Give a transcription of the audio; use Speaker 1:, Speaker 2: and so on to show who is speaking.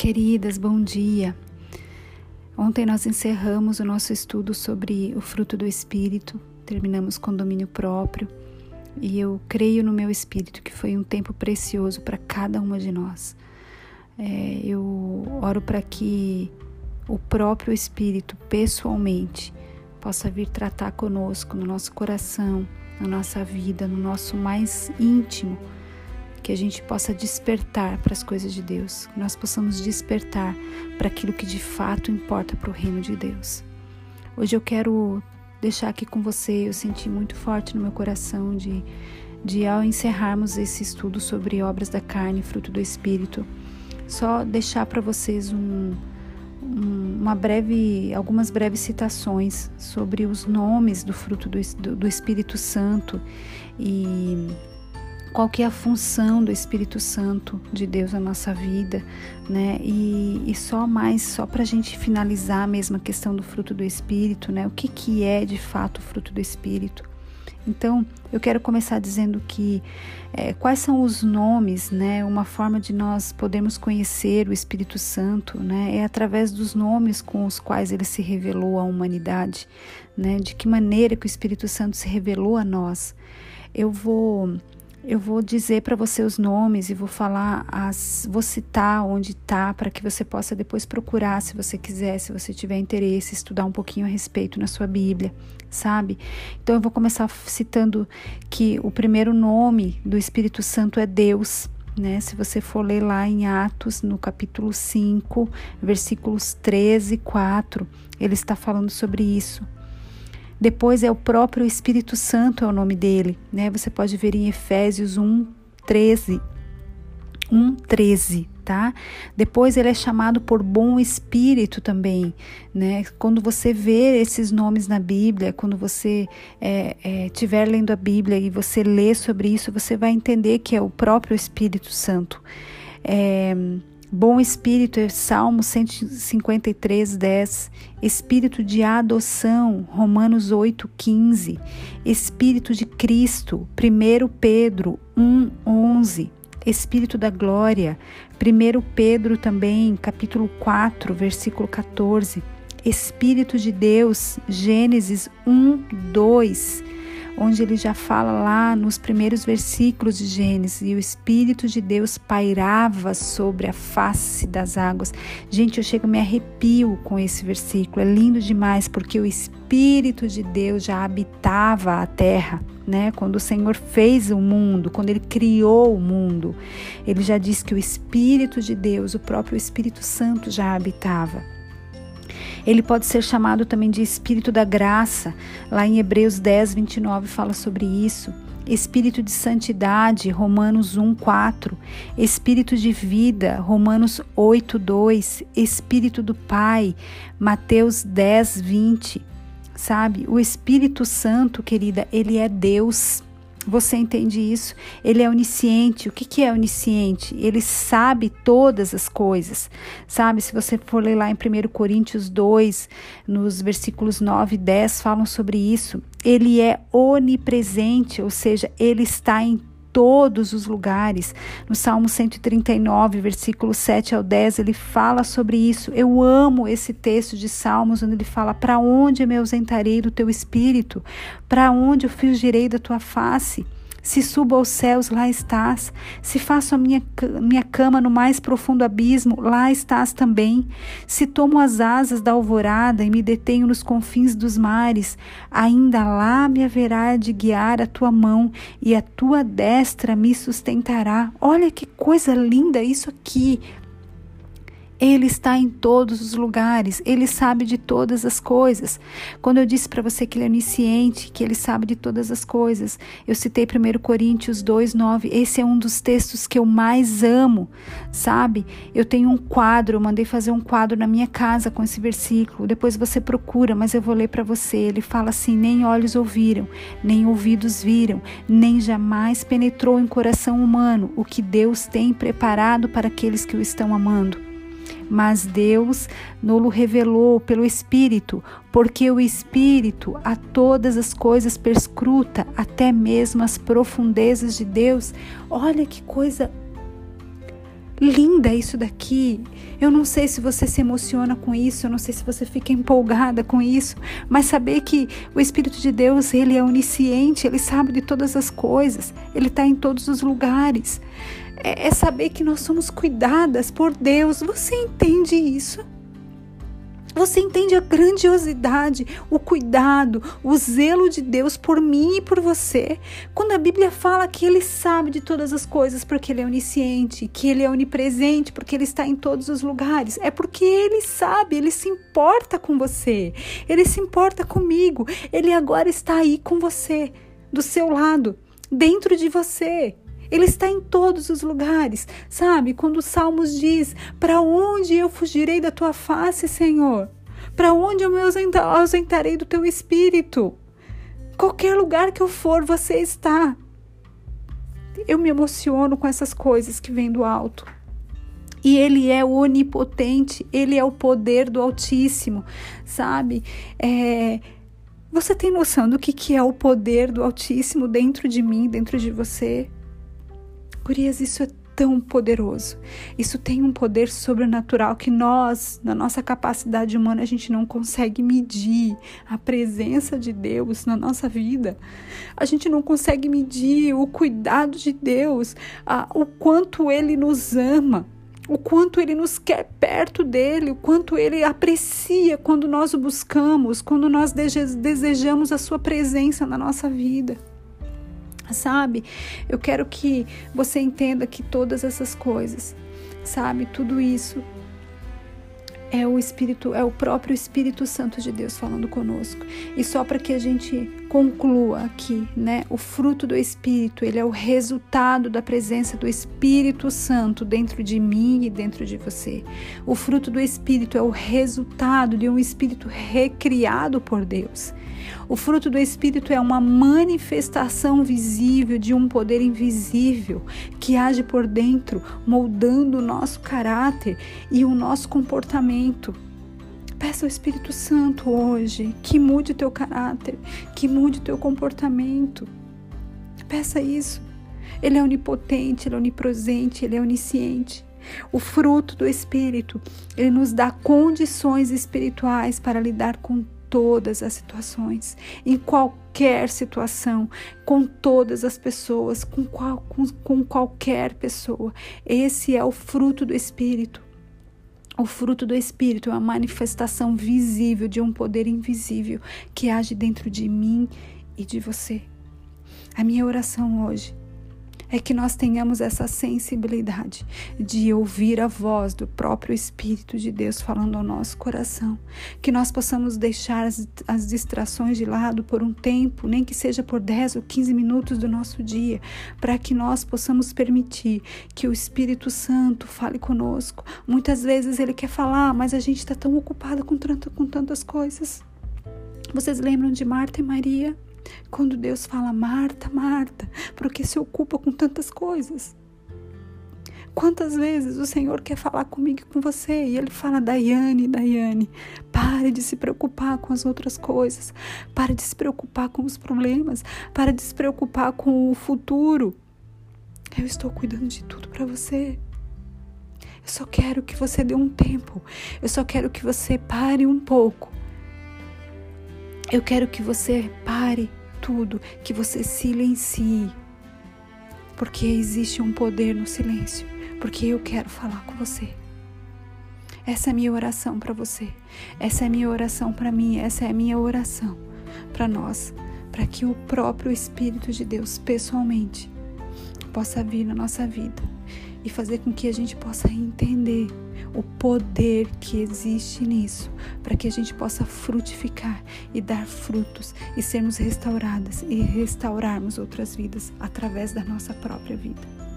Speaker 1: Queridas, bom dia. Ontem nós encerramos o nosso estudo sobre o fruto do Espírito, terminamos com domínio próprio e eu creio no meu Espírito que foi um tempo precioso para cada uma de nós. É, eu oro para que o próprio Espírito, pessoalmente, possa vir tratar conosco no nosso coração, na nossa vida, no nosso mais íntimo que a gente possa despertar para as coisas de Deus, que nós possamos despertar para aquilo que de fato importa para o reino de Deus. Hoje eu quero deixar aqui com você, eu senti muito forte no meu coração de, de ao encerrarmos esse estudo sobre obras da carne, fruto do Espírito, só deixar para vocês um, um, uma breve, algumas breves citações sobre os nomes do fruto do, do, do Espírito Santo e qual que é a função do Espírito Santo de Deus na nossa vida, né? E, e só mais, só para a gente finalizar mesmo a questão do fruto do Espírito, né? O que, que é de fato o fruto do Espírito? Então, eu quero começar dizendo que é, quais são os nomes, né? Uma forma de nós podermos conhecer o Espírito Santo, né? É através dos nomes com os quais ele se revelou à humanidade, né? De que maneira que o Espírito Santo se revelou a nós. Eu vou eu vou dizer para você os nomes e vou falar, as, vou citar onde está para que você possa depois procurar, se você quiser, se você tiver interesse, estudar um pouquinho a respeito na sua Bíblia, sabe? Então eu vou começar citando que o primeiro nome do Espírito Santo é Deus. Né? Se você for ler lá em Atos, no capítulo 5, versículos 13 e 4, ele está falando sobre isso. Depois é o próprio Espírito Santo é o nome dele, né? Você pode ver em Efésios 1, 13. 1, 13, tá? Depois ele é chamado por bom espírito também, né? Quando você vê esses nomes na Bíblia, quando você estiver é, é, lendo a Bíblia e você lê sobre isso, você vai entender que é o próprio Espírito Santo. É, Bom espírito é Salmo 153, 10. Espírito de adoção, Romanos 8, 15. Espírito de Cristo, 1 Pedro 1, 11. Espírito da glória, 1 Pedro também, capítulo 4, versículo 14. Espírito de Deus, Gênesis 1, 2 onde ele já fala lá nos primeiros versículos de Gênesis, e o Espírito de Deus pairava sobre a face das águas. Gente, eu chego, me arrepio com esse versículo, é lindo demais, porque o Espírito de Deus já habitava a terra. Né? Quando o Senhor fez o mundo, quando ele criou o mundo, ele já disse que o Espírito de Deus, o próprio Espírito Santo já habitava. Ele pode ser chamado também de Espírito da Graça. Lá em Hebreus 10, 29 fala sobre isso. Espírito de santidade, Romanos 1, 4. Espírito de vida, Romanos 8, 2. Espírito do Pai, Mateus 10, 20. Sabe? O Espírito Santo, querida, ele é Deus. Você entende isso? Ele é onisciente. O que, que é onisciente? Ele sabe todas as coisas. Sabe? Se você for ler lá em 1 Coríntios 2, nos versículos 9 e 10, falam sobre isso. Ele é onipresente, ou seja, ele está em todos os lugares. No Salmo 139, versículo 7 ao 10, ele fala sobre isso. Eu amo esse texto de Salmos, onde ele fala: Para onde me ausentarei do teu espírito? Para onde eu fugirei da tua face? Se subo aos céus, lá estás. Se faço a minha, minha cama no mais profundo abismo, lá estás também. Se tomo as asas da alvorada e me detenho nos confins dos mares, ainda lá me haverá de guiar a tua mão e a tua destra me sustentará. Olha que coisa linda isso aqui. Ele está em todos os lugares, ele sabe de todas as coisas. Quando eu disse para você que ele é onisciente, que ele sabe de todas as coisas, eu citei 1 Coríntios 2, 9. Esse é um dos textos que eu mais amo, sabe? Eu tenho um quadro, eu mandei fazer um quadro na minha casa com esse versículo. Depois você procura, mas eu vou ler para você. Ele fala assim: Nem olhos ouviram, nem ouvidos viram, nem jamais penetrou em coração humano o que Deus tem preparado para aqueles que o estão amando mas Deus nolo revelou pelo Espírito, porque o Espírito a todas as coisas perscruta, até mesmo as profundezas de Deus. Olha que coisa linda isso daqui. Eu não sei se você se emociona com isso, eu não sei se você fica empolgada com isso, mas saber que o Espírito de Deus, ele é onisciente, ele sabe de todas as coisas, ele está em todos os lugares. É, é saber que nós somos cuidadas por Deus. Você entende isso? Você entende a grandiosidade, o cuidado, o zelo de Deus por mim e por você? Quando a Bíblia fala que Ele sabe de todas as coisas porque Ele é onisciente, que Ele é onipresente porque Ele está em todos os lugares, é porque Ele sabe, Ele se importa com você, Ele se importa comigo, Ele agora está aí com você, do seu lado, dentro de você. Ele está em todos os lugares, sabe? Quando o Salmos diz: Para onde eu fugirei da tua face, Senhor? Para onde eu me ausentarei do teu espírito? Qualquer lugar que eu for, você está. Eu me emociono com essas coisas que vêm do alto. E ele é onipotente, ele é o poder do Altíssimo, sabe? É, você tem noção do que, que é o poder do Altíssimo dentro de mim, dentro de você? Gurias, isso é tão poderoso. Isso tem um poder sobrenatural que nós, na nossa capacidade humana, a gente não consegue medir a presença de Deus na nossa vida. A gente não consegue medir o cuidado de Deus, a, o quanto Ele nos ama. O quanto ele nos quer perto dele, o quanto ele aprecia quando nós o buscamos, quando nós desejamos a sua presença na nossa vida sabe? Eu quero que você entenda que todas essas coisas, sabe? Tudo isso é o Espírito, é o próprio Espírito Santo de Deus falando conosco. E só para que a gente conclua aqui, né? O fruto do Espírito, ele é o resultado da presença do Espírito Santo dentro de mim e dentro de você. O fruto do Espírito é o resultado de um espírito recriado por Deus. O fruto do Espírito é uma manifestação visível de um poder invisível que age por dentro, moldando o nosso caráter e o nosso comportamento. Peça ao Espírito Santo hoje que mude o teu caráter, que mude o teu comportamento. Peça isso. Ele é onipotente, ele é onipresente, ele é onisciente. O fruto do Espírito, ele nos dá condições espirituais para lidar com todas as situações, em qualquer situação, com todas as pessoas, com, qual, com, com qualquer pessoa. Esse é o fruto do Espírito. O fruto do Espírito é uma manifestação visível de um poder invisível que age dentro de mim e de você. A minha oração hoje é que nós tenhamos essa sensibilidade de ouvir a voz do próprio Espírito de Deus falando ao nosso coração. Que nós possamos deixar as, as distrações de lado por um tempo, nem que seja por 10 ou 15 minutos do nosso dia, para que nós possamos permitir que o Espírito Santo fale conosco. Muitas vezes ele quer falar, mas a gente está tão ocupada com, com tantas coisas. Vocês lembram de Marta e Maria? Quando Deus fala, Marta, Marta, porque se ocupa com tantas coisas? Quantas vezes o Senhor quer falar comigo e com você e Ele fala, Daiane, Daiane, pare de se preocupar com as outras coisas, pare de se preocupar com os problemas, pare de se preocupar com o futuro. Eu estou cuidando de tudo para você. Eu só quero que você dê um tempo. Eu só quero que você pare um pouco eu quero que você pare tudo, que você silencie, porque existe um poder no silêncio, porque eu quero falar com você. Essa é a minha oração para você. Essa é a minha oração para mim, essa é a minha oração para nós, para que o próprio Espírito de Deus pessoalmente possa vir na nossa vida e fazer com que a gente possa entender o poder que existe nisso, para que a gente possa frutificar e dar frutos e sermos restauradas e restaurarmos outras vidas através da nossa própria vida.